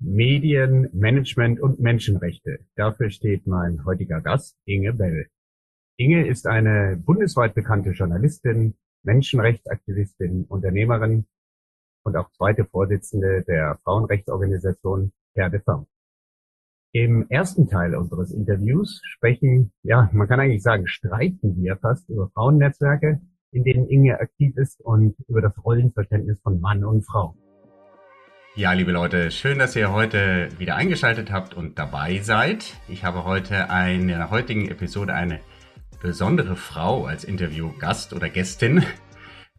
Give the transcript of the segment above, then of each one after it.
Medien, Management und Menschenrechte. Dafür steht mein heutiger Gast, Inge Bell. Inge ist eine bundesweit bekannte Journalistin, Menschenrechtsaktivistin, Unternehmerin und auch zweite Vorsitzende der Frauenrechtsorganisation Terre de Femme. Im ersten Teil unseres Interviews sprechen, ja, man kann eigentlich sagen, streiten wir fast über Frauennetzwerke, in denen Inge aktiv ist und über das Rollenverständnis von Mann und Frau. Ja, liebe Leute, schön, dass ihr heute wieder eingeschaltet habt und dabei seid. Ich habe heute in der heutigen Episode eine besondere Frau als Interviewgast oder Gästin,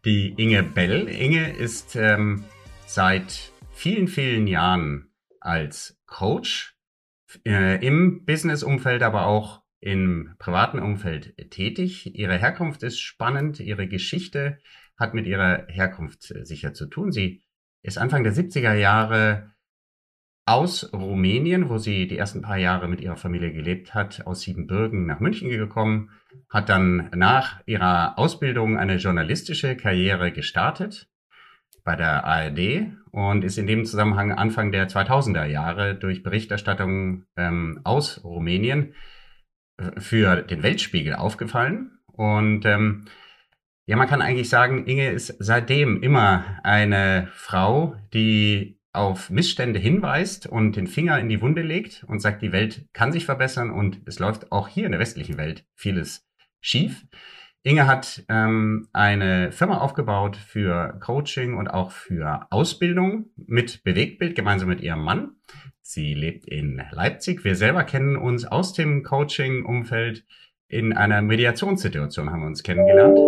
die Inge Bell. Inge ist ähm, seit vielen, vielen Jahren als Coach äh, im Business-Umfeld, aber auch im privaten Umfeld tätig. Ihre Herkunft ist spannend, ihre Geschichte hat mit ihrer Herkunft äh, sicher zu tun. Sie ist Anfang der 70er Jahre aus Rumänien, wo sie die ersten paar Jahre mit ihrer Familie gelebt hat, aus Siebenbürgen nach München gekommen, hat dann nach ihrer Ausbildung eine journalistische Karriere gestartet bei der ARD und ist in dem Zusammenhang Anfang der 2000er Jahre durch Berichterstattung ähm, aus Rumänien äh, für den Weltspiegel aufgefallen und ähm, ja, man kann eigentlich sagen, Inge ist seitdem immer eine Frau, die auf Missstände hinweist und den Finger in die Wunde legt und sagt, die Welt kann sich verbessern und es läuft auch hier in der westlichen Welt vieles schief. Inge hat ähm, eine Firma aufgebaut für Coaching und auch für Ausbildung mit Bewegtbild gemeinsam mit ihrem Mann. Sie lebt in Leipzig. Wir selber kennen uns aus dem Coaching-Umfeld in einer Mediationssituation haben wir uns kennengelernt,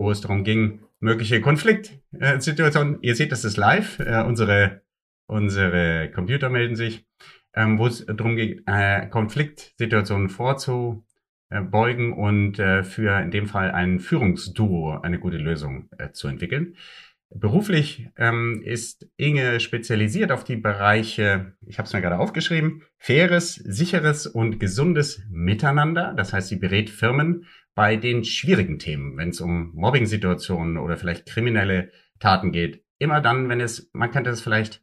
wo es darum ging, mögliche Konfliktsituationen. Ihr seht, das ist live. Äh, unsere, unsere Computer melden sich, ähm, wo es darum ging, äh, Konfliktsituationen vorzubeugen und äh, für in dem Fall ein Führungsduo eine gute Lösung zu entwickeln. Beruflich ähm, ist Inge spezialisiert auf die Bereiche, ich habe es mir gerade aufgeschrieben, faires, sicheres und gesundes Miteinander. Das heißt, sie berät Firmen bei den schwierigen Themen, wenn es um Mobbing-Situationen oder vielleicht kriminelle Taten geht. Immer dann, wenn es, man könnte es vielleicht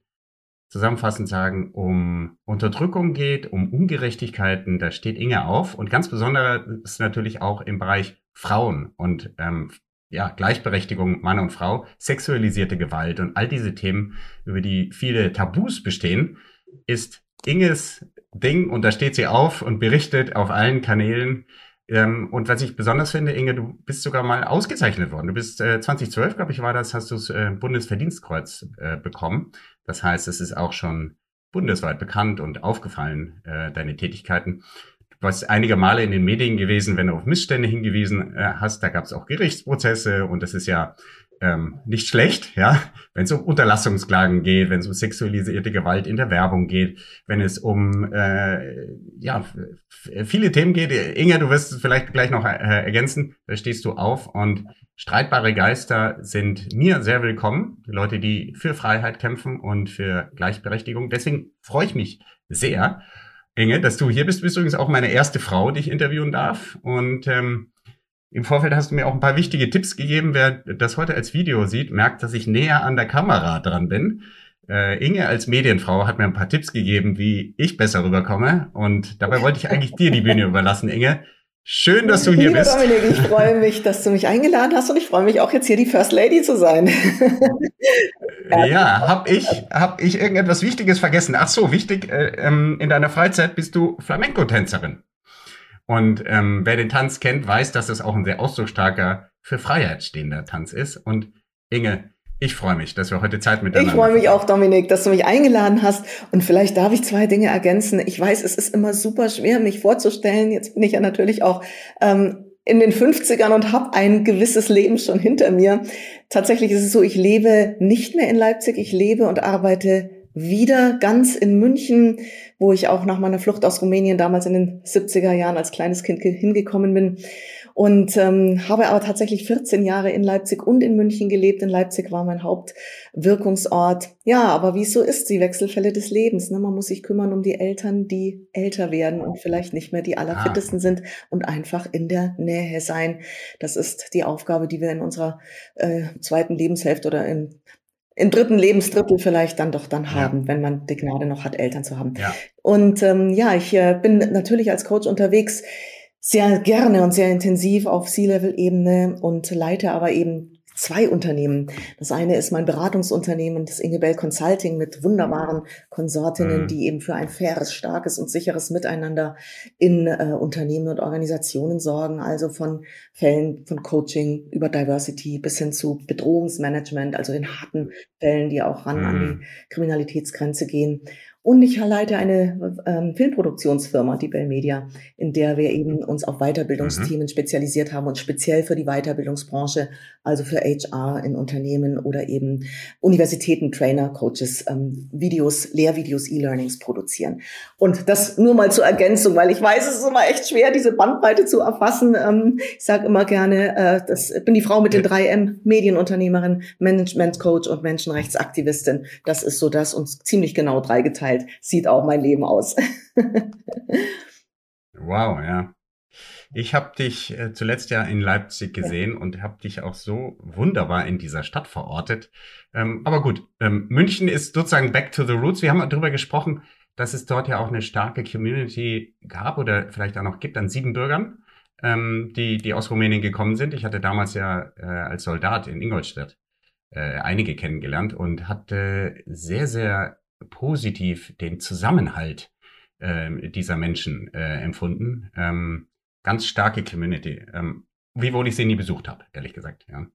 zusammenfassend sagen, um Unterdrückung geht, um Ungerechtigkeiten, da steht Inge auf. Und ganz besonders ist natürlich auch im Bereich Frauen und ähm, ja, Gleichberechtigung Mann und Frau, sexualisierte Gewalt und all diese Themen, über die viele Tabus bestehen, ist Inges Ding und da steht sie auf und berichtet auf allen Kanälen. Ähm, und was ich besonders finde, Inge, du bist sogar mal ausgezeichnet worden. Du bist äh, 2012, glaube ich, war das, hast du das äh, Bundesverdienstkreuz äh, bekommen. Das heißt, es ist auch schon bundesweit bekannt und aufgefallen, äh, deine Tätigkeiten was einige Male in den Medien gewesen, wenn du auf Missstände hingewiesen äh, hast. Da gab es auch Gerichtsprozesse und das ist ja ähm, nicht schlecht, ja, wenn es um Unterlassungsklagen geht, wenn es um sexualisierte Gewalt in der Werbung geht, wenn es um äh, ja viele Themen geht. Inge, du wirst es vielleicht gleich noch äh, ergänzen. Da stehst du auf und streitbare Geister sind mir sehr willkommen. Die Leute, die für Freiheit kämpfen und für Gleichberechtigung. Deswegen freue ich mich sehr. Inge, dass du hier bist. Du bist übrigens auch meine erste Frau, die ich interviewen darf. Und ähm, im Vorfeld hast du mir auch ein paar wichtige Tipps gegeben. Wer das heute als Video sieht, merkt, dass ich näher an der Kamera dran bin. Äh, Inge als Medienfrau hat mir ein paar Tipps gegeben, wie ich besser rüberkomme. Und dabei wollte ich eigentlich dir die Bühne überlassen, Inge. Schön, dass du hier Lieber bist. Dominik, ich freue mich, dass du mich eingeladen hast und ich freue mich auch jetzt hier die First Lady zu sein. ja, hab ich, hab ich irgendetwas Wichtiges vergessen? Ach so, wichtig, äh, ähm, in deiner Freizeit bist du Flamenco-Tänzerin. Und ähm, wer den Tanz kennt, weiß, dass das auch ein sehr ausdrucksstarker, für Freiheit stehender Tanz ist. Und Inge, ich freue mich, dass wir heute Zeit miteinander Ich freue mich auch, Dominik, dass du mich eingeladen hast. Und vielleicht darf ich zwei Dinge ergänzen. Ich weiß, es ist immer super schwer, mich vorzustellen. Jetzt bin ich ja natürlich auch ähm, in den 50ern und habe ein gewisses Leben schon hinter mir. Tatsächlich ist es so, ich lebe nicht mehr in Leipzig. Ich lebe und arbeite wieder ganz in München, wo ich auch nach meiner Flucht aus Rumänien damals in den 70er Jahren als kleines Kind hingekommen bin und ähm, habe aber tatsächlich 14 Jahre in Leipzig und in München gelebt. In Leipzig war mein Hauptwirkungsort. Ja, aber wie es so ist, die Wechselfälle des Lebens. Ne? Man muss sich kümmern um die Eltern, die älter werden und vielleicht nicht mehr die allerfittesten ah. sind und einfach in der Nähe sein. Das ist die Aufgabe, die wir in unserer äh, zweiten Lebenshälfte oder in im dritten Lebensdrittel vielleicht dann doch dann haben, ja. wenn man die Gnade noch hat, Eltern zu haben. Ja. Und ähm, ja, ich äh, bin natürlich als Coach unterwegs, sehr gerne und sehr intensiv auf C-Level-Ebene und leite aber eben zwei Unternehmen. Das eine ist mein Beratungsunternehmen, das Ingebell Consulting mit wunderbaren Konsortinnen, mhm. die eben für ein faires, starkes und sicheres Miteinander in äh, Unternehmen und Organisationen sorgen. Also von Fällen von Coaching über Diversity bis hin zu Bedrohungsmanagement, also den harten Fällen, die auch ran mhm. an die mhm. Kriminalitätsgrenze gehen. Und ich leite eine ähm, Filmproduktionsfirma, die Bell Media, in der wir eben uns auf Weiterbildungsthemen mhm. spezialisiert haben und speziell für die Weiterbildungsbranche, also für HR in Unternehmen oder eben Universitäten, Trainer, Coaches, ähm, Videos, Lehrvideos, E-Learnings produzieren. Und das nur mal zur Ergänzung, weil ich weiß, es ist immer echt schwer, diese Bandbreite zu erfassen. Ähm, ich sage immer gerne, äh, das bin die Frau mit den drei M, Medienunternehmerin, Management Coach und Menschenrechtsaktivistin. Das ist so das und ziemlich genau dreigeteilt halt sieht auch mein Leben aus. wow, ja. Ich habe dich äh, zuletzt ja in Leipzig gesehen ja. und habe dich auch so wunderbar in dieser Stadt verortet. Ähm, aber gut, ähm, München ist sozusagen back to the roots. Wir haben darüber gesprochen, dass es dort ja auch eine starke Community gab oder vielleicht auch noch gibt an sieben Bürgern, ähm, die, die aus Rumänien gekommen sind. Ich hatte damals ja äh, als Soldat in Ingolstadt äh, einige kennengelernt und hatte sehr, sehr positiv den Zusammenhalt äh, dieser Menschen äh, empfunden. Ähm, ganz starke Community. Ähm, wiewohl ich sie nie besucht habe, ehrlich gesagt. Ja.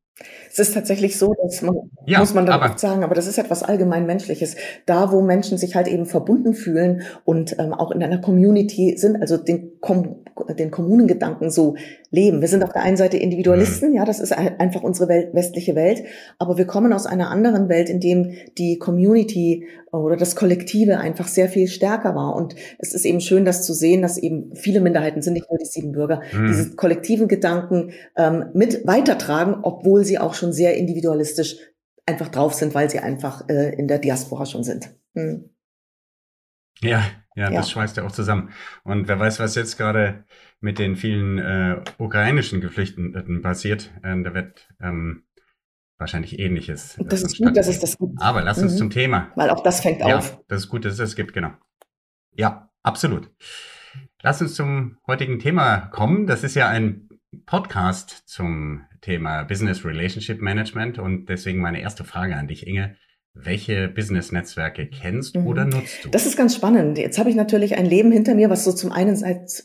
Es ist tatsächlich so, dass man, ja, muss man da sagen, aber das ist etwas allgemein Menschliches. Da, wo Menschen sich halt eben verbunden fühlen und ähm, auch in einer Community sind, also den, Kom den Kommunengedanken so leben. Wir sind auf der einen Seite Individualisten, mhm. ja, das ist einfach unsere Welt, westliche Welt, aber wir kommen aus einer anderen Welt, in dem die Community oder das Kollektive einfach sehr viel stärker war. Und es ist eben schön, das zu sehen, dass eben viele Minderheiten sind, nicht nur die sieben Bürger, mhm. diese kollektiven Gedanken ähm, mit weitertragen, obwohl sie auch schon sehr individualistisch einfach drauf sind, weil sie einfach äh, in der Diaspora schon sind. Mhm. Ja, ja, das schweißt ja auch zusammen. Und wer weiß, was jetzt gerade mit den vielen äh, ukrainischen Geflüchteten passiert. Äh, da wird ähm, wahrscheinlich Ähnliches. Das ist gut, dass es das gibt. Aber lass uns mhm. zum Thema. Weil auch das fängt ja, auf. Das ist gut, dass es das gibt, genau. Ja, absolut. Lass uns zum heutigen Thema kommen. Das ist ja ein Podcast zum Thema Business Relationship Management und deswegen meine erste Frage an dich, Inge. Welche Business-Netzwerke kennst mhm. oder nutzt du? Das ist ganz spannend. Jetzt habe ich natürlich ein Leben hinter mir, was so zum einen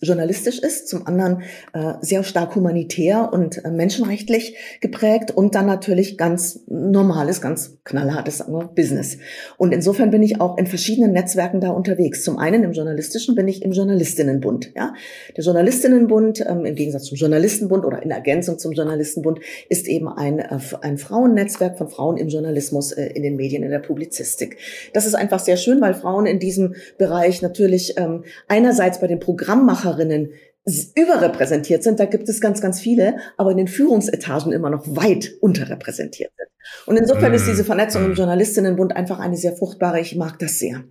journalistisch ist, zum anderen äh, sehr stark humanitär und äh, menschenrechtlich geprägt und dann natürlich ganz normales, ganz knallhartes sagen wir, Business. Und insofern bin ich auch in verschiedenen Netzwerken da unterwegs. Zum einen im journalistischen bin ich im Journalistinnenbund. Ja? Der Journalistinnenbund, ähm, im Gegensatz zum Journalistenbund oder in Ergänzung zum Journalistenbund, ist eben ein, äh, ein Frauennetzwerk von Frauen im Journalismus äh, in den Medien Medien, in der Publizistik. Das ist einfach sehr schön, weil Frauen in diesem Bereich natürlich ähm, einerseits bei den Programmmacherinnen überrepräsentiert sind. Da gibt es ganz, ganz viele, aber in den Führungsetagen immer noch weit unterrepräsentiert sind. Und insofern ist diese Vernetzung im Journalistinnenbund einfach eine sehr fruchtbare. Ich mag das sehr.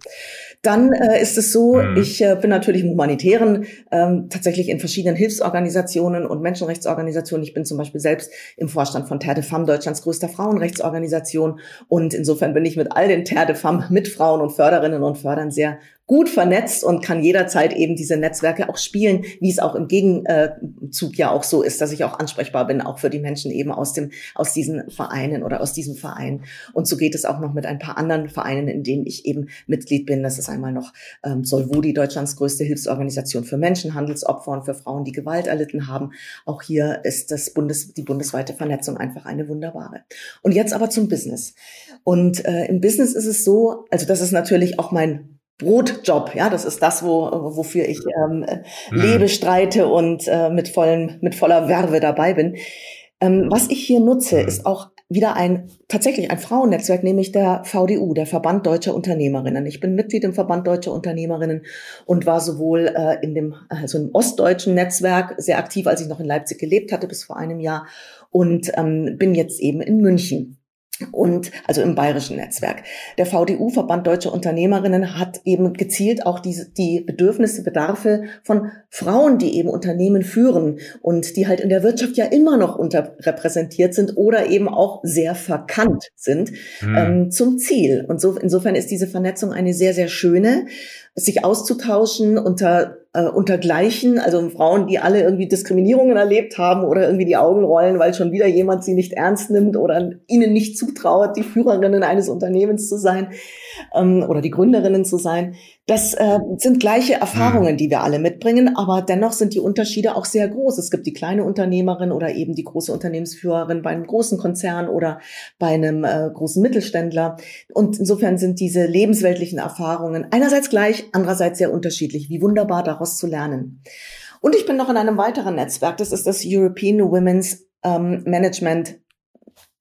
Dann äh, ist es so, mhm. ich äh, bin natürlich im Humanitären, ähm, tatsächlich in verschiedenen Hilfsorganisationen und Menschenrechtsorganisationen. Ich bin zum Beispiel selbst im Vorstand von Terre de Femme, Deutschlands größter Frauenrechtsorganisation. Und insofern bin ich mit all den Terre de Femme Mitfrauen und Förderinnen und Fördern sehr gut vernetzt und kann jederzeit eben diese Netzwerke auch spielen, wie es auch im Gegenzug ja auch so ist, dass ich auch ansprechbar bin, auch für die Menschen eben aus dem, aus diesen Vereinen oder aus diesem Verein. Und so geht es auch noch mit ein paar anderen Vereinen, in denen ich eben Mitglied bin. Das ist einmal noch ähm, Solvodi, Deutschlands größte Hilfsorganisation für Menschenhandelsopfer und für Frauen, die Gewalt erlitten haben. Auch hier ist das Bundes, die bundesweite Vernetzung einfach eine wunderbare. Und jetzt aber zum Business. Und äh, im Business ist es so, also das ist natürlich auch mein Brotjob, ja, das ist das, wo, wofür ich ähm, mhm. lebe, streite und äh, mit vollen, mit voller Werbe dabei bin. Ähm, was ich hier nutze, mhm. ist auch wieder ein tatsächlich ein Frauennetzwerk, nämlich der VDU, der Verband Deutscher Unternehmerinnen. Ich bin Mitglied im Verband Deutscher Unternehmerinnen und war sowohl äh, in dem also im ostdeutschen Netzwerk sehr aktiv, als ich noch in Leipzig gelebt hatte bis vor einem Jahr und ähm, bin jetzt eben in München und also im bayerischen Netzwerk. Der VDU, Verband Deutscher Unternehmerinnen, hat eben gezielt auch die, die Bedürfnisse, Bedarfe von Frauen, die eben Unternehmen führen und die halt in der Wirtschaft ja immer noch unterrepräsentiert sind oder eben auch sehr verkannt sind, mhm. ähm, zum Ziel. Und so, insofern ist diese Vernetzung eine sehr, sehr schöne sich auszutauschen unter äh, unter Gleichen, also Frauen, die alle irgendwie Diskriminierungen erlebt haben oder irgendwie die Augen rollen, weil schon wieder jemand sie nicht ernst nimmt oder ihnen nicht zutraut, die Führerinnen eines Unternehmens zu sein ähm, oder die Gründerinnen zu sein. Das äh, sind gleiche Erfahrungen, mhm. die wir alle mitbringen, aber dennoch sind die Unterschiede auch sehr groß. Es gibt die kleine Unternehmerin oder eben die große Unternehmensführerin bei einem großen Konzern oder bei einem äh, großen Mittelständler. Und insofern sind diese lebensweltlichen Erfahrungen einerseits gleich, andererseits sehr unterschiedlich. Wie wunderbar daraus zu lernen. Und ich bin noch in einem weiteren Netzwerk. Das ist das European Women's ähm, Management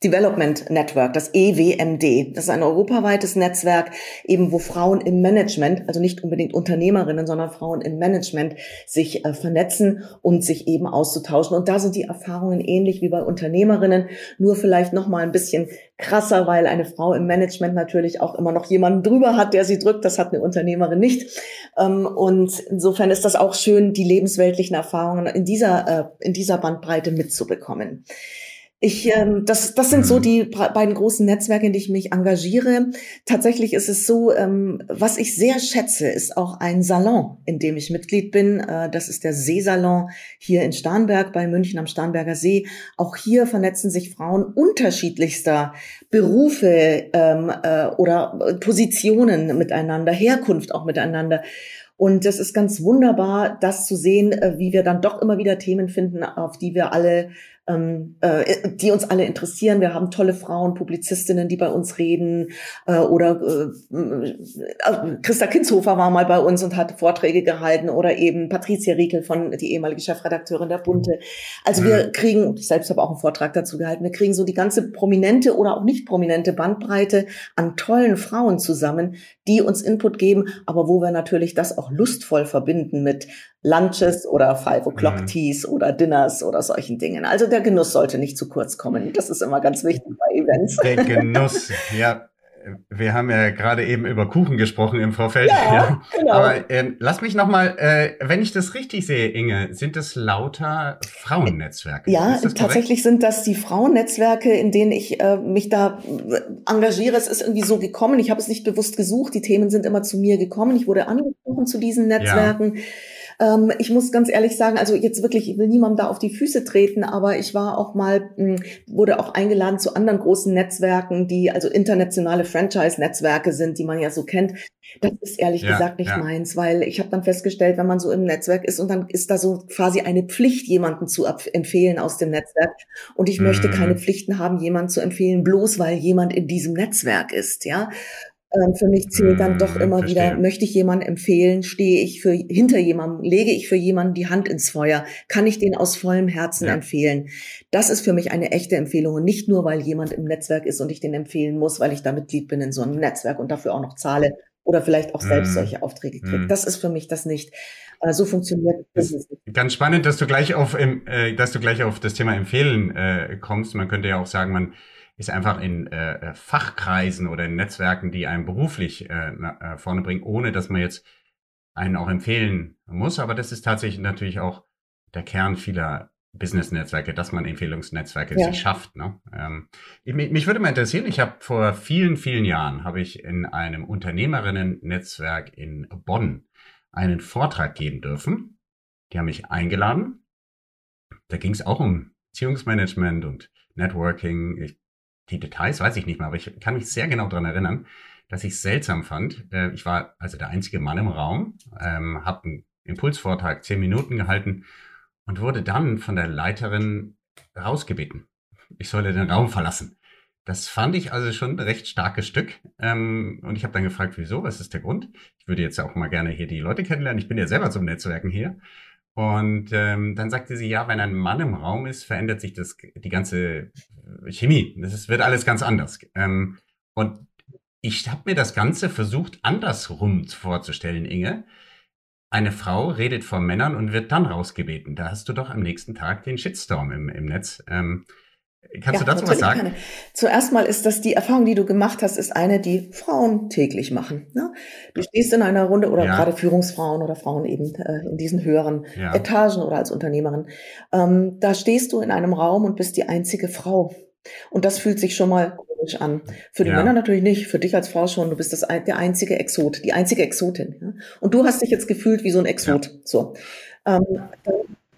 Development Network, das EWMD. Das ist ein europaweites Netzwerk, eben wo Frauen im Management, also nicht unbedingt Unternehmerinnen, sondern Frauen im Management sich äh, vernetzen und sich eben auszutauschen. Und da sind die Erfahrungen ähnlich wie bei Unternehmerinnen, nur vielleicht noch mal ein bisschen krasser, weil eine Frau im Management natürlich auch immer noch jemanden drüber hat, der sie drückt. Das hat eine Unternehmerin nicht. Ähm, und insofern ist das auch schön, die lebensweltlichen Erfahrungen in dieser, äh, in dieser Bandbreite mitzubekommen. Ich, ähm, das, das sind so mhm. die beiden großen Netzwerke, in die ich mich engagiere. Tatsächlich ist es so, ähm, was ich sehr schätze, ist auch ein Salon, in dem ich Mitglied bin. Äh, das ist der Seesalon hier in Starnberg bei München am Starnberger See. Auch hier vernetzen sich Frauen unterschiedlichster Berufe ähm, äh, oder Positionen miteinander, Herkunft auch miteinander. Und das ist ganz wunderbar, das zu sehen, äh, wie wir dann doch immer wieder Themen finden, auf die wir alle ähm, äh, die uns alle interessieren. Wir haben tolle Frauen, Publizistinnen, die bei uns reden. Äh, oder äh, äh, Christa Kinshofer war mal bei uns und hat Vorträge gehalten. Oder eben Patricia Riekel von die ehemalige Chefredakteurin der Bunte. Also wir mhm. kriegen, ich selbst habe auch einen Vortrag dazu gehalten, wir kriegen so die ganze prominente oder auch nicht prominente Bandbreite an tollen Frauen zusammen, die uns Input geben, aber wo wir natürlich das auch lustvoll verbinden mit Lunches oder Five O'Clock mhm. Teas oder Dinners oder solchen Dingen. Also der Genuss sollte nicht zu kurz kommen. Das ist immer ganz wichtig bei Events. Der Genuss, ja. Wir haben ja gerade eben über Kuchen gesprochen im Vorfeld. Ja, ja. genau. Aber ähm, lass mich noch mal, äh, wenn ich das richtig sehe, Inge, sind es lauter Frauennetzwerke? Ja, tatsächlich sind das die Frauennetzwerke, in denen ich äh, mich da äh, engagiere. Es ist irgendwie so gekommen. Ich habe es nicht bewusst gesucht. Die Themen sind immer zu mir gekommen. Ich wurde angesprochen zu diesen Netzwerken. Ja. Ähm, ich muss ganz ehrlich sagen, also jetzt wirklich, ich will niemandem da auf die Füße treten, aber ich war auch mal, mh, hm, wurde auch eingeladen zu anderen großen Netzwerken, die also internationale Franchise-Netzwerke sind, die man ja so kennt. Das ist ehrlich ja, gesagt nicht ja. meins, weil ich habe dann festgestellt, wenn man so im Netzwerk ist und dann ist da so quasi eine Pflicht, jemanden zu empfehlen aus dem Netzwerk. Und ich mm. möchte keine Pflichten haben, jemanden zu empfehlen, bloß weil jemand in diesem Netzwerk ist, ja. Ähm, für mich zählt dann doch hm, immer Verstehe. wieder, möchte ich jemanden empfehlen, stehe ich für, hinter jemandem, lege ich für jemanden die Hand ins Feuer, kann ich den aus vollem Herzen ja. empfehlen. Das ist für mich eine echte Empfehlung und nicht nur, weil jemand im Netzwerk ist und ich den empfehlen muss, weil ich da Mitglied bin in so einem Netzwerk und dafür auch noch zahle oder vielleicht auch selbst mm. solche Aufträge kriege. Mm. Das ist für mich das nicht. Äh, so funktioniert Business. Ganz spannend, dass du gleich auf, äh, dass du gleich auf das Thema Empfehlen äh, kommst. Man könnte ja auch sagen, man ist einfach in äh, Fachkreisen oder in Netzwerken, die einen beruflich äh, äh, vorne bringen, ohne dass man jetzt einen auch empfehlen muss. Aber das ist tatsächlich natürlich auch der Kern vieler Business-Netzwerke, dass man Empfehlungsnetzwerke ja. sich schafft. Ne? Ähm, mich, mich würde mal interessieren, ich habe vor vielen, vielen Jahren, habe ich in einem Unternehmerinnen-Netzwerk in Bonn einen Vortrag geben dürfen. Die haben mich eingeladen. Da ging es auch um Beziehungsmanagement und Networking. Ich die Details weiß ich nicht mehr, aber ich kann mich sehr genau daran erinnern, dass ich es seltsam fand. Äh, ich war also der einzige Mann im Raum, ähm, habe einen Impulsvortrag zehn Minuten gehalten und wurde dann von der Leiterin rausgebeten. Ich solle den Raum verlassen. Das fand ich also schon ein recht starkes Stück. Ähm, und ich habe dann gefragt, wieso, was ist der Grund? Ich würde jetzt auch mal gerne hier die Leute kennenlernen. Ich bin ja selber zum Netzwerken hier. Und ähm, dann sagte sie, ja, wenn ein Mann im Raum ist, verändert sich das die ganze Chemie. Das wird alles ganz anders. Ähm, und ich habe mir das Ganze versucht, andersrum vorzustellen, Inge. Eine Frau redet vor Männern und wird dann rausgebeten. Da hast du doch am nächsten Tag den Shitstorm im, im Netz. Ähm, Kannst ja, du dazu was sagen? Keine. Zuerst mal ist das die Erfahrung, die du gemacht hast, ist eine, die Frauen täglich machen. Ne? Du stehst in einer Runde oder ja. gerade Führungsfrauen oder Frauen eben äh, in diesen höheren ja. Etagen oder als Unternehmerin. Ähm, da stehst du in einem Raum und bist die einzige Frau. Und das fühlt sich schon mal komisch an. Für die ja. Männer natürlich nicht, für dich als Frau schon. Du bist das, der einzige Exot, die einzige Exotin. Ja? Und du hast dich jetzt gefühlt wie so ein Exot. So. Ähm,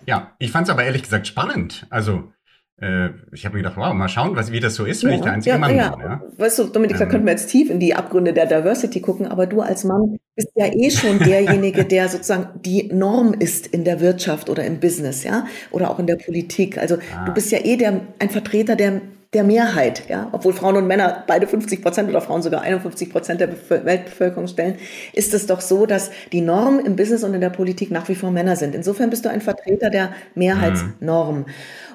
ja, ich fand es aber ehrlich gesagt spannend. Also äh, ich habe mir gedacht, wow, mal schauen, was, wie das so ist, wenn ja, ich der einzige ja, Mann ja. bin. Ja. Weißt du, Dominik, da ähm. könnten wir jetzt tief in die Abgründe der Diversity gucken, aber du als Mann bist ja eh schon derjenige, der sozusagen die Norm ist in der Wirtschaft oder im Business, ja, oder auch in der Politik. Also ah. du bist ja eh der, ein Vertreter der der Mehrheit, ja, obwohl Frauen und Männer beide 50 Prozent oder Frauen sogar 51 Prozent der Weltbevölkerung stellen, ist es doch so, dass die Norm im Business und in der Politik nach wie vor Männer sind. Insofern bist du ein Vertreter der Mehrheitsnorm. Mhm.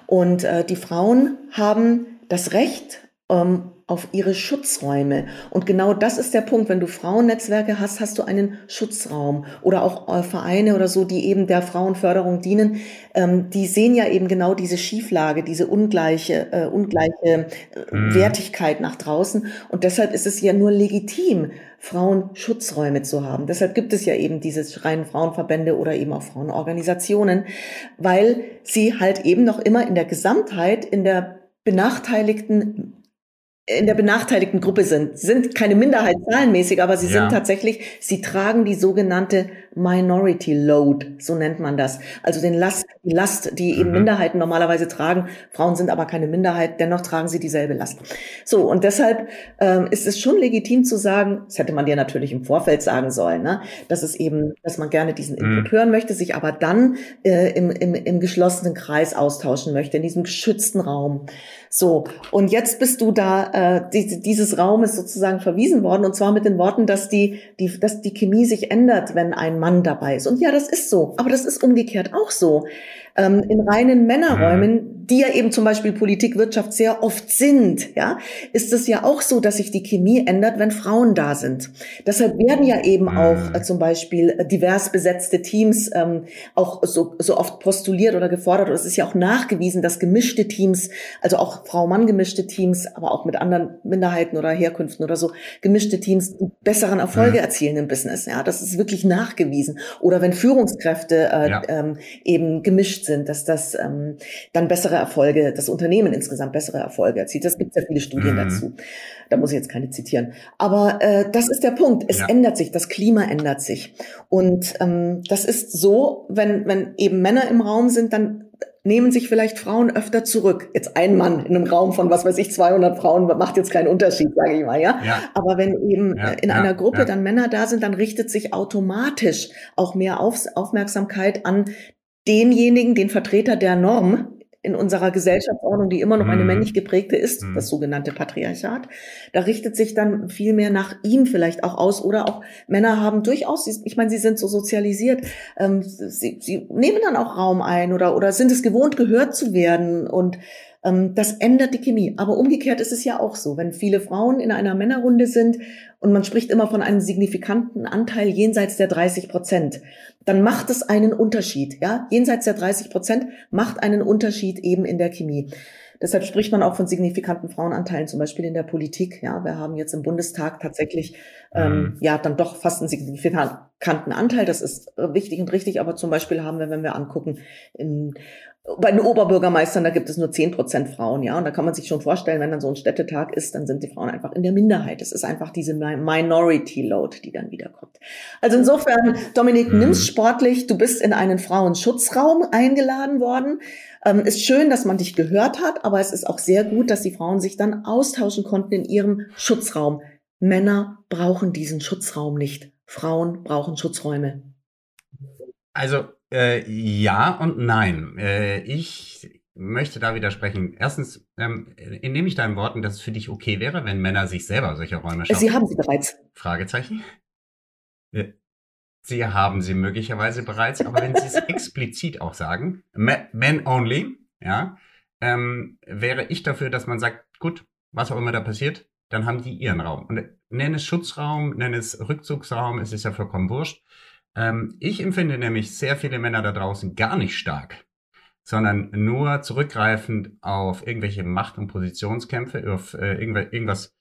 Und äh, die Frauen haben das Recht ähm, auf ihre Schutzräume. Und genau das ist der Punkt. Wenn du Frauennetzwerke hast, hast du einen Schutzraum oder auch äh, Vereine oder so, die eben der Frauenförderung dienen. Ähm, die sehen ja eben genau diese Schieflage, diese ungleiche, äh, ungleiche äh, mhm. Wertigkeit nach draußen. Und deshalb ist es ja nur legitim, Frauenschutzräume zu haben. Deshalb gibt es ja eben diese reinen Frauenverbände oder eben auch Frauenorganisationen, weil sie halt eben noch immer in der Gesamtheit in der benachteiligten in der benachteiligten Gruppe sind. Sind keine Minderheit zahlenmäßig, aber sie ja. sind tatsächlich, sie tragen die sogenannte Minority Load, so nennt man das. Also den Last, die Last, die eben mhm. Minderheiten normalerweise tragen. Frauen sind aber keine Minderheit, dennoch tragen sie dieselbe Last. So, und deshalb ähm, ist es schon legitim zu sagen, das hätte man dir natürlich im Vorfeld sagen sollen, ne, dass es eben, dass man gerne diesen mhm. Input mhm. hören möchte, sich aber dann äh, im, im, im geschlossenen Kreis austauschen möchte, in diesem geschützten Raum. So, und jetzt bist du da, äh, die, dieses Raum ist sozusagen verwiesen worden, und zwar mit den Worten, dass die, die, dass die Chemie sich ändert, wenn ein Mann dabei ist. Und ja, das ist so, aber das ist umgekehrt auch so. Ähm, in reinen Männerräumen die ja eben zum Beispiel Politik, Wirtschaft sehr oft sind, ja, ist es ja auch so, dass sich die Chemie ändert, wenn Frauen da sind. Deshalb werden ja eben mhm. auch äh, zum Beispiel äh, divers besetzte Teams ähm, auch so, so oft postuliert oder gefordert. Und es ist ja auch nachgewiesen, dass gemischte Teams, also auch Frau-Mann gemischte Teams, aber auch mit anderen Minderheiten oder Herkünften oder so, gemischte Teams besseren Erfolge mhm. erzielen im Business. Ja, das ist wirklich nachgewiesen. Oder wenn Führungskräfte äh, ja. ähm, eben gemischt sind, dass das ähm, dann bessere Erfolge, das Unternehmen insgesamt bessere Erfolge erzielt. Das gibt ja viele Studien mhm. dazu. Da muss ich jetzt keine zitieren. Aber äh, das ist der Punkt. Es ja. ändert sich, das Klima ändert sich. Und ähm, das ist so, wenn, wenn eben Männer im Raum sind, dann nehmen sich vielleicht Frauen öfter zurück. Jetzt ein Mann in einem Raum von, was weiß ich, 200 Frauen macht jetzt keinen Unterschied, sage ich mal, ja? ja. Aber wenn eben ja, in ja, einer Gruppe dann Männer da sind, dann richtet sich automatisch auch mehr Auf Aufmerksamkeit an denjenigen, den Vertreter der Norm in unserer Gesellschaftsordnung, die immer noch eine mhm. männlich geprägte ist, mhm. das sogenannte Patriarchat. Da richtet sich dann viel mehr nach ihm vielleicht auch aus oder auch Männer haben durchaus, ich meine, sie sind so sozialisiert, ähm, sie, sie nehmen dann auch Raum ein oder, oder sind es gewohnt, gehört zu werden und das ändert die Chemie. Aber umgekehrt ist es ja auch so, wenn viele Frauen in einer Männerrunde sind und man spricht immer von einem signifikanten Anteil jenseits der 30 Prozent, dann macht es einen Unterschied. Ja, jenseits der 30 Prozent macht einen Unterschied eben in der Chemie. Deshalb spricht man auch von signifikanten Frauenanteilen, zum Beispiel in der Politik. Ja, wir haben jetzt im Bundestag tatsächlich ähm, mhm. ja dann doch fast einen signifikanten Anteil. Das ist wichtig und richtig. Aber zum Beispiel haben wir, wenn wir angucken, in bei den Oberbürgermeistern, da gibt es nur zehn Prozent Frauen, ja. Und da kann man sich schon vorstellen, wenn dann so ein Städtetag ist, dann sind die Frauen einfach in der Minderheit. Es ist einfach diese Minority Load, die dann wiederkommt. Also insofern, Dominik, mhm. nimm's sportlich. Du bist in einen Frauenschutzraum eingeladen worden. Ähm, ist schön, dass man dich gehört hat, aber es ist auch sehr gut, dass die Frauen sich dann austauschen konnten in ihrem Schutzraum. Männer brauchen diesen Schutzraum nicht. Frauen brauchen Schutzräume. Also äh, ja und nein. Äh, ich möchte da widersprechen. Erstens ähm, entnehme ich deinen Worten, dass es für dich okay wäre, wenn Männer sich selber solche Räume schaffen. Sie haben sie bereits. Fragezeichen. Sie haben sie möglicherweise bereits, aber wenn Sie es explizit auch sagen, men only, ja, ähm, wäre ich dafür, dass man sagt, gut, was auch immer da passiert, dann haben die ihren Raum. Und nenne es Schutzraum, nenne es Rückzugsraum, es ist ja vollkommen wurscht. Ähm, ich empfinde nämlich sehr viele Männer da draußen gar nicht stark, sondern nur zurückgreifend auf irgendwelche Macht- und Positionskämpfe, auf äh, irgendwas,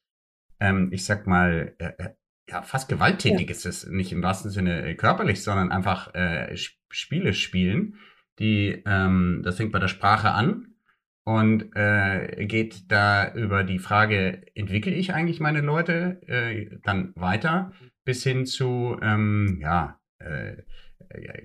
ähm, ich sag mal, äh, äh ja, fast gewalttätig ja. ist es, nicht im wahrsten Sinne äh, körperlich, sondern einfach äh, Spiele spielen, die, ähm, das fängt bei der Sprache an und äh, geht da über die Frage, entwickle ich eigentlich meine Leute äh, dann weiter, bis hin zu, ähm, ja,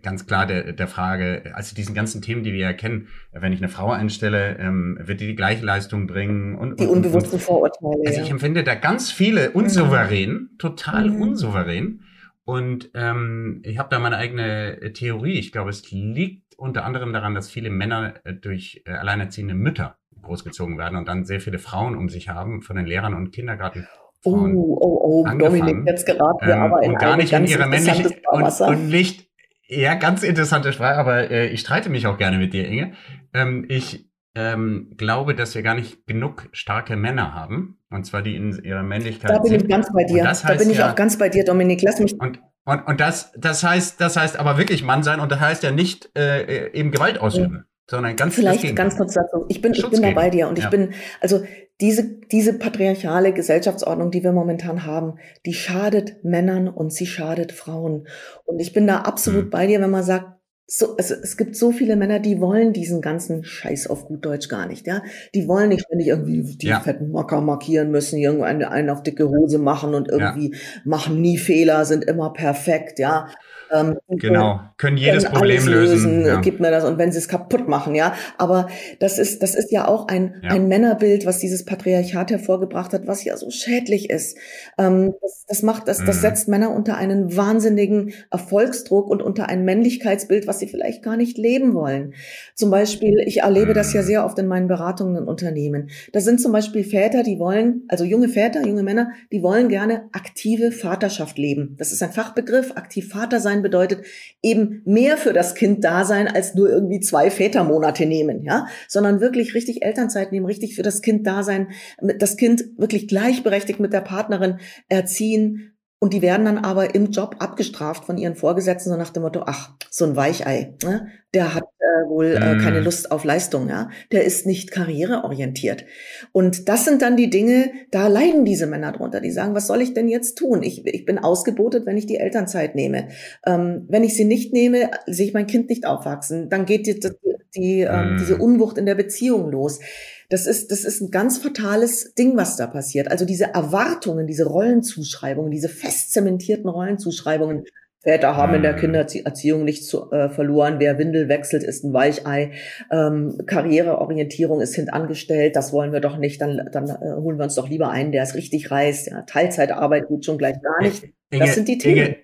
ganz klar der, der Frage, also diesen ganzen Themen, die wir ja kennen, wenn ich eine Frau einstelle, ähm, wird die die gleiche Leistung bringen und die unbewussten Vorurteile. Also ich empfinde da ganz viele unsouverän, mhm. total mhm. unsouverän. Und ähm, ich habe da meine eigene Theorie. Ich glaube, es liegt unter anderem daran, dass viele Männer äh, durch äh, alleinerziehende Mütter großgezogen werden und dann sehr viele Frauen um sich haben, von den Lehrern und Kindergarten. Oh, oh, oh, Dominik, jetzt geraten wir ähm, aber in und gar nicht in ihre männliche und, und nicht ja, ganz interessante Frage, aber äh, ich streite mich auch gerne mit dir, Inge. Ähm, ich ähm, glaube, dass wir gar nicht genug starke Männer haben, und zwar die in ihrer Männlichkeit. Da bin sind. ich ganz bei dir. Da bin ich ja, auch ganz bei dir, Dominik. Lass mich. Und, und, und das, das heißt, das heißt aber wirklich Mann sein und das heißt ja nicht äh, eben Gewalt ausüben. Ja sondern ganz Vielleicht ganz kurz dazu. Ich bin, ich bin da bei dir und ja. ich bin, also diese, diese patriarchale Gesellschaftsordnung, die wir momentan haben, die schadet Männern und sie schadet Frauen. Und ich bin da absolut mhm. bei dir, wenn man sagt, so, also es gibt so viele Männer, die wollen diesen ganzen Scheiß auf gut Deutsch gar nicht, ja. Die wollen nicht, wenn ich irgendwie die ja. fetten Macker markieren müssen, irgendeinen einen auf dicke Hose machen und irgendwie ja. machen nie Fehler, sind immer perfekt, ja. Ähm, genau, können jedes können Problem lösen. lösen ja. Gib mir das und wenn sie es kaputt machen, ja. Aber das ist, das ist ja auch ein, ja. ein Männerbild, was dieses Patriarchat hervorgebracht hat, was ja so schädlich ist. Ähm, das, das macht, das, das mhm. setzt Männer unter einen wahnsinnigen Erfolgsdruck und unter ein Männlichkeitsbild, was sie vielleicht gar nicht leben wollen. Zum Beispiel, ich erlebe das ja mhm. sehr oft in meinen Beratungen in Unternehmen. Da sind zum Beispiel Väter, die wollen, also junge Väter, junge Männer, die wollen gerne aktive Vaterschaft leben. Das ist ein Fachbegriff, aktiv Vater sein sein bedeutet eben mehr für das Kind da sein als nur irgendwie zwei Vätermonate nehmen, ja, sondern wirklich richtig Elternzeit nehmen, richtig für das Kind da sein, das Kind wirklich gleichberechtigt mit der Partnerin erziehen, und die werden dann aber im Job abgestraft von ihren Vorgesetzten, so nach dem Motto, ach, so ein Weichei, ne? der hat äh, wohl äh, keine mhm. Lust auf Leistung, ja, der ist nicht karriereorientiert. Und das sind dann die Dinge, da leiden diese Männer drunter, die sagen, was soll ich denn jetzt tun? Ich, ich bin ausgebotet, wenn ich die Elternzeit nehme. Ähm, wenn ich sie nicht nehme, sehe ich mein Kind nicht aufwachsen. Dann geht die, die, ähm, diese mhm. Unwucht in der Beziehung los. Das ist, das ist ein ganz fatales Ding, was da passiert. Also diese Erwartungen, diese Rollenzuschreibungen, diese fest zementierten Rollenzuschreibungen. Väter haben in der mhm. Kindererziehung nichts zu, äh, verloren. Wer Windel wechselt, ist ein Weichei. Ähm, Karriereorientierung ist hintangestellt. Das wollen wir doch nicht. Dann, dann äh, holen wir uns doch lieber einen, der es richtig reißt. Ja, Teilzeitarbeit geht schon gleich gar nicht. Das sind die Themen.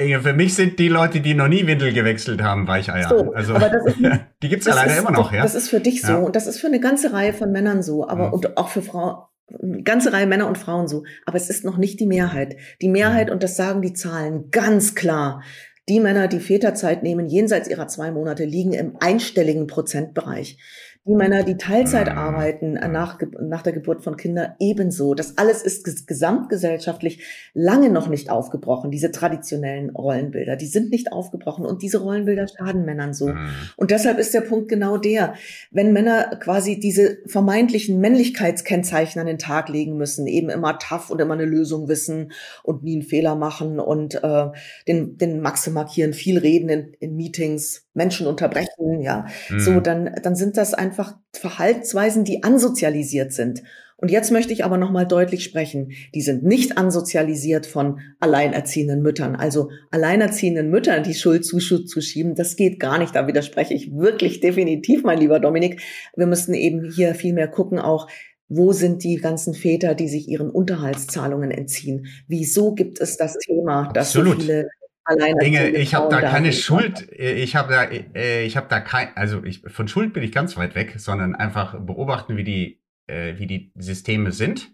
Inge, für mich sind die Leute, die noch nie Windel gewechselt haben, Weicheier. So, also, ist, die gibt's ja leider immer noch, ja. Das ist für dich so ja. und das ist für eine ganze Reihe von Männern so, aber ja. und auch für Frauen, eine ganze Reihe Männer und Frauen so. Aber es ist noch nicht die Mehrheit. Die Mehrheit, und das sagen die Zahlen ganz klar, die Männer, die Väterzeit nehmen, jenseits ihrer zwei Monate, liegen im einstelligen Prozentbereich. Die Männer, die Teilzeit arbeiten äh, nach, nach der Geburt von Kindern, ebenso. Das alles ist gesamtgesellschaftlich lange noch nicht aufgebrochen, diese traditionellen Rollenbilder. Die sind nicht aufgebrochen und diese Rollenbilder schaden Männern so. Mhm. Und deshalb ist der Punkt genau der, wenn Männer quasi diese vermeintlichen Männlichkeitskennzeichen an den Tag legen müssen, eben immer tough und immer eine Lösung wissen und nie einen Fehler machen und äh, den, den Maxe markieren, viel reden in, in Meetings, Menschen unterbrechen, ja, mhm. so, dann, dann sind das einfach Verhaltensweisen, die ansozialisiert sind. Und jetzt möchte ich aber nochmal deutlich sprechen. Die sind nicht ansozialisiert von alleinerziehenden Müttern. Also alleinerziehenden Müttern die Schuld zuschieben, das geht gar nicht. Da widerspreche ich wirklich definitiv, mein lieber Dominik. Wir müssen eben hier viel mehr gucken, auch wo sind die ganzen Väter, die sich ihren Unterhaltszahlungen entziehen? Wieso gibt es das Thema, dass Absolut. so viele alleine. Dinge, ich habe da keine Schuld, ich habe da, äh, ich habe da kein, also ich, von Schuld bin ich ganz weit weg, sondern einfach beobachten, wie die, äh, wie die Systeme sind.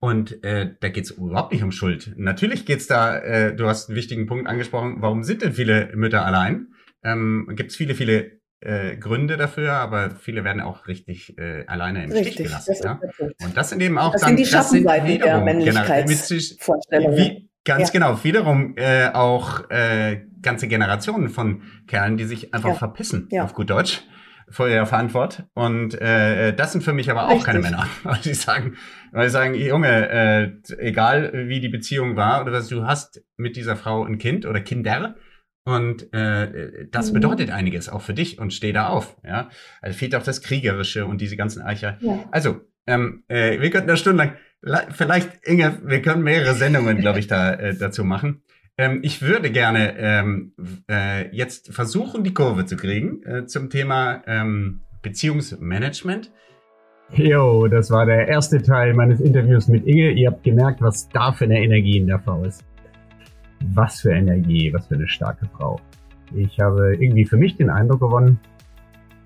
Und äh, da geht's überhaupt nicht um Schuld. Natürlich geht's da, äh, du hast einen wichtigen Punkt angesprochen, warum sind denn viele Mütter allein? Ähm, gibt's viele, viele äh, Gründe dafür, aber viele werden auch richtig äh, alleine im richtig, Stich gelassen. Ja? Und das sind eben auch das dann, sind die Schattenseiten der Männlichkeitsvorstellungen. Genau, Ganz ja. genau. Wiederum äh, auch äh, ganze Generationen von Kerlen, die sich einfach ja. verpissen, ja. auf gut Deutsch, vor ihrer Verantwortung. Und äh, das sind für mich aber auch Richtig. keine Männer. Weil sie sagen, weil sie sagen, Junge, äh, egal wie die Beziehung war oder was, du hast mit dieser Frau ein Kind oder Kinder. Und äh, das mhm. bedeutet einiges auch für dich und steh da auf. Ja, also fehlt auch das Kriegerische und diese ganzen Eicher. Ja. Also ähm, äh, wir könnten eine Stunde lang, vielleicht Inge, wir können mehrere Sendungen, glaube ich, da äh, dazu machen. Ähm, ich würde gerne ähm, äh, jetzt versuchen, die Kurve zu kriegen äh, zum Thema ähm, Beziehungsmanagement. Jo, das war der erste Teil meines Interviews mit Inge. Ihr habt gemerkt, was da für eine Energie in der Frau ist. Was für Energie, was für eine starke Frau. Ich habe irgendwie für mich den Eindruck gewonnen,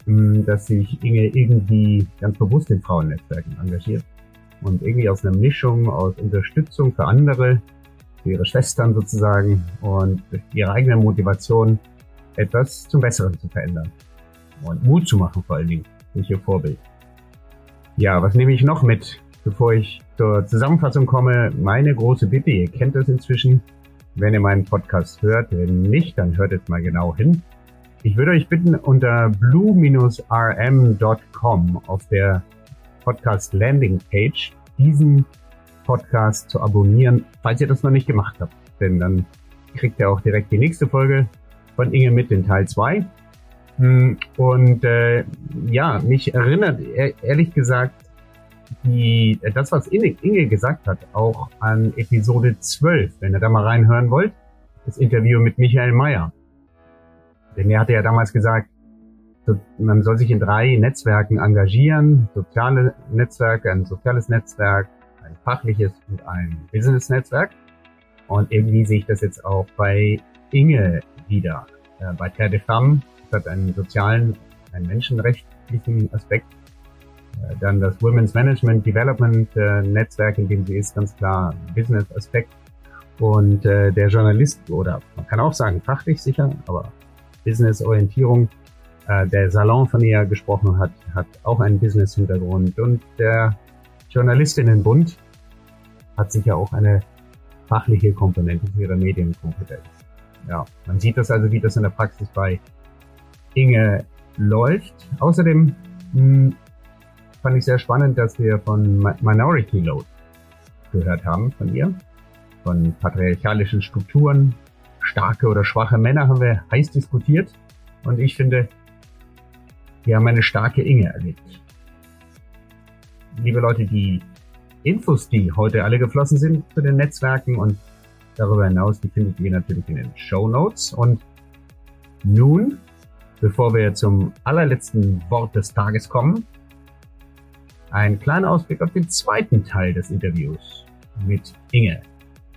dass sich Inge irgendwie ganz bewusst in Frauennetzwerken engagiert und irgendwie aus einer Mischung aus Unterstützung für andere für ihre Schwestern sozusagen und ihre eigene Motivation, etwas zum Besseren zu verändern. Und Mut zu machen vor allen Dingen durch ihr Vorbild. Ja, was nehme ich noch mit, bevor ich zur Zusammenfassung komme? Meine große Bitte, ihr kennt das inzwischen, wenn ihr meinen Podcast hört. Wenn nicht, dann hört jetzt mal genau hin. Ich würde euch bitten, unter blue-rm.com auf der Podcast Landing Page diesen Podcast zu abonnieren, falls ihr das noch nicht gemacht habt. Denn dann kriegt ihr auch direkt die nächste Folge von Inge mit in Teil 2. Hm, und äh, ja, mich erinnert ehrlich gesagt die, das, was Inge, Inge gesagt hat, auch an Episode 12, wenn ihr da mal reinhören wollt, das Interview mit Michael Mayer. Denn er hatte ja damals gesagt, man soll sich in drei Netzwerken engagieren, soziale Netzwerke, ein soziales Netzwerk, ein fachliches und ein Business-Netzwerk. Und irgendwie sehe ich das jetzt auch bei Inge wieder. Äh, bei Terre de Femme hat einen sozialen, einen menschenrechtlichen Aspekt. Äh, dann das Women's Management Development äh, Netzwerk, in dem sie ist, ganz klar Business-Aspekt. Und der Journalist, oder man kann auch sagen fachlich sicher, aber Business-Orientierung, äh, der Salon, von ihr gesprochen hat, hat auch einen Business-Hintergrund. Und der Journalistinnenbund hat sicher auch eine fachliche Komponente für ihre Medienkompetenz. Ja, man sieht das also, wie das in der Praxis bei Inge läuft. Außerdem mh, hm, fand ich sehr spannend, dass wir von Minority Load gehört haben von ihr, von patriarchalischen Strukturen. Starke oder schwache Männer haben wir heiß diskutiert und ich finde, wir haben eine starke Inge erlebt liebe Leute, die Infos, die heute alle geflossen sind zu den Netzwerken und darüber hinaus, die findet ihr natürlich in den Show Notes. Und nun, bevor wir zum allerletzten Wort des Tages kommen, ein kleiner Ausblick auf den zweiten Teil des Interviews mit Inge.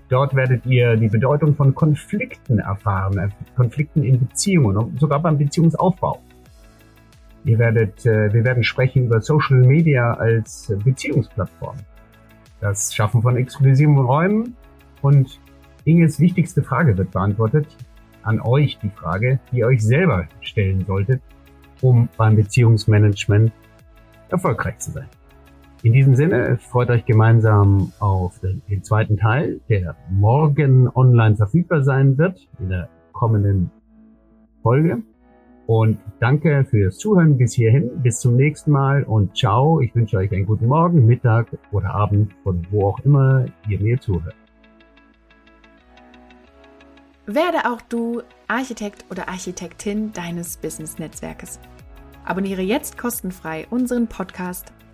Dort werdet ihr die Bedeutung von Konflikten erfahren, äh, Konflikten in Beziehungen und sogar beim Beziehungsaufbau. Ihr werdet, äh, wir werden sprechen über Social Media als Beziehungsplattform. Das Schaffen von exklusiven Räumen und Inges wichtigste Frage wird beantwortet. An euch die Frage, die ihr euch selber stellen solltet, um beim Beziehungsmanagement erfolgreich zu sein. In diesem Sinne, freut euch gemeinsam auf den, den zweiten Teil, der morgen online verfügbar sein wird, in der kommenden Folge. Und danke fürs Zuhören bis hierhin. Bis zum nächsten Mal und ciao. Ich wünsche euch einen guten Morgen, Mittag oder Abend, von wo auch immer ihr mir zuhört. Werde auch du Architekt oder Architektin deines Business-Netzwerkes. Abonniere jetzt kostenfrei unseren Podcast